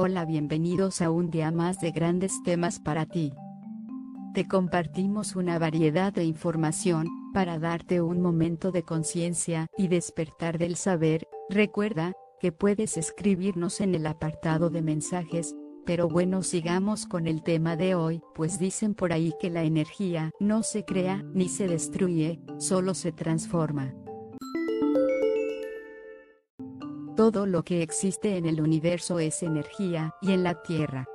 Hola, bienvenidos a un día más de grandes temas para ti. Te compartimos una variedad de información, para darte un momento de conciencia y despertar del saber. Recuerda, que puedes escribirnos en el apartado de mensajes, pero bueno sigamos con el tema de hoy, pues dicen por ahí que la energía no se crea ni se destruye, solo se transforma. Todo lo que existe en el universo es energía, y en la Tierra.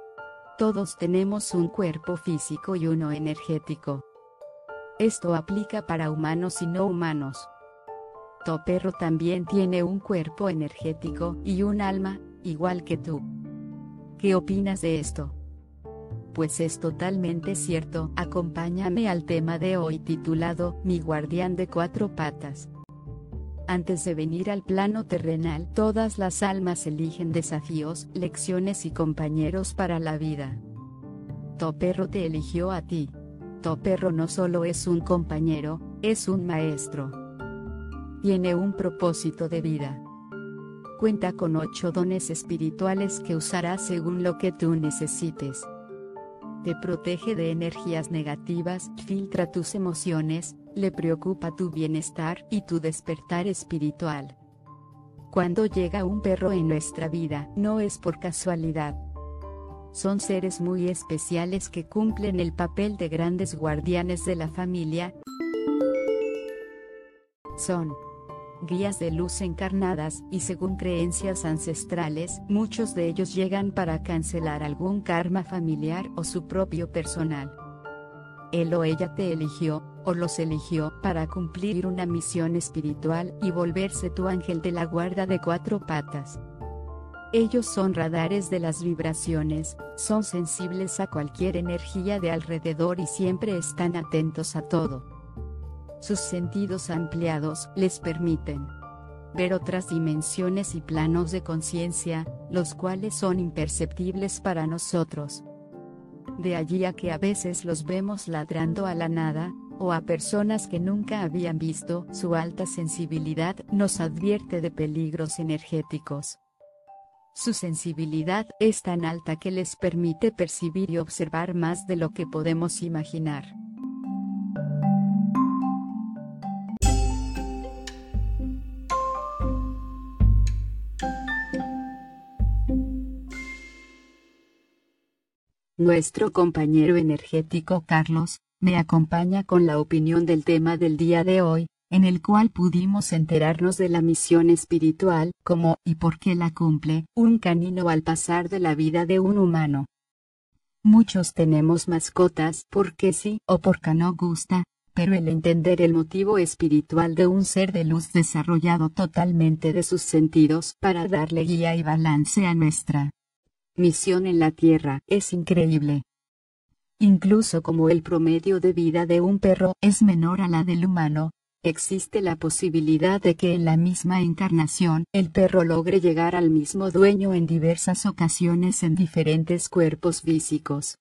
Todos tenemos un cuerpo físico y uno energético. Esto aplica para humanos y no humanos. Tu perro también tiene un cuerpo energético y un alma, igual que tú. ¿Qué opinas de esto? Pues es totalmente cierto, acompáñame al tema de hoy titulado Mi guardián de cuatro patas. Antes de venir al plano terrenal, todas las almas eligen desafíos, lecciones y compañeros para la vida. Tu perro te eligió a ti. Tu perro no solo es un compañero, es un maestro. Tiene un propósito de vida. Cuenta con ocho dones espirituales que usará según lo que tú necesites. Te protege de energías negativas, filtra tus emociones, le preocupa tu bienestar y tu despertar espiritual. Cuando llega un perro en nuestra vida, no es por casualidad. Son seres muy especiales que cumplen el papel de grandes guardianes de la familia. Son guías de luz encarnadas, y según creencias ancestrales, muchos de ellos llegan para cancelar algún karma familiar o su propio personal. Él o ella te eligió, o los eligió para cumplir una misión espiritual y volverse tu ángel de la guarda de cuatro patas. Ellos son radares de las vibraciones, son sensibles a cualquier energía de alrededor y siempre están atentos a todo. Sus sentidos ampliados les permiten ver otras dimensiones y planos de conciencia, los cuales son imperceptibles para nosotros. De allí a que a veces los vemos ladrando a la nada, o a personas que nunca habían visto, su alta sensibilidad nos advierte de peligros energéticos. Su sensibilidad es tan alta que les permite percibir y observar más de lo que podemos imaginar. Nuestro compañero energético Carlos, me acompaña con la opinión del tema del día de hoy, en el cual pudimos enterarnos de la misión espiritual, como y por qué la cumple, un canino al pasar de la vida de un humano. Muchos tenemos mascotas porque sí o porque no gusta, pero el entender el motivo espiritual de un ser de luz desarrollado totalmente de sus sentidos para darle guía y balance a nuestra misión en la Tierra es increíble. Incluso como el promedio de vida de un perro es menor a la del humano, existe la posibilidad de que en la misma encarnación el perro logre llegar al mismo dueño en diversas ocasiones en diferentes cuerpos físicos.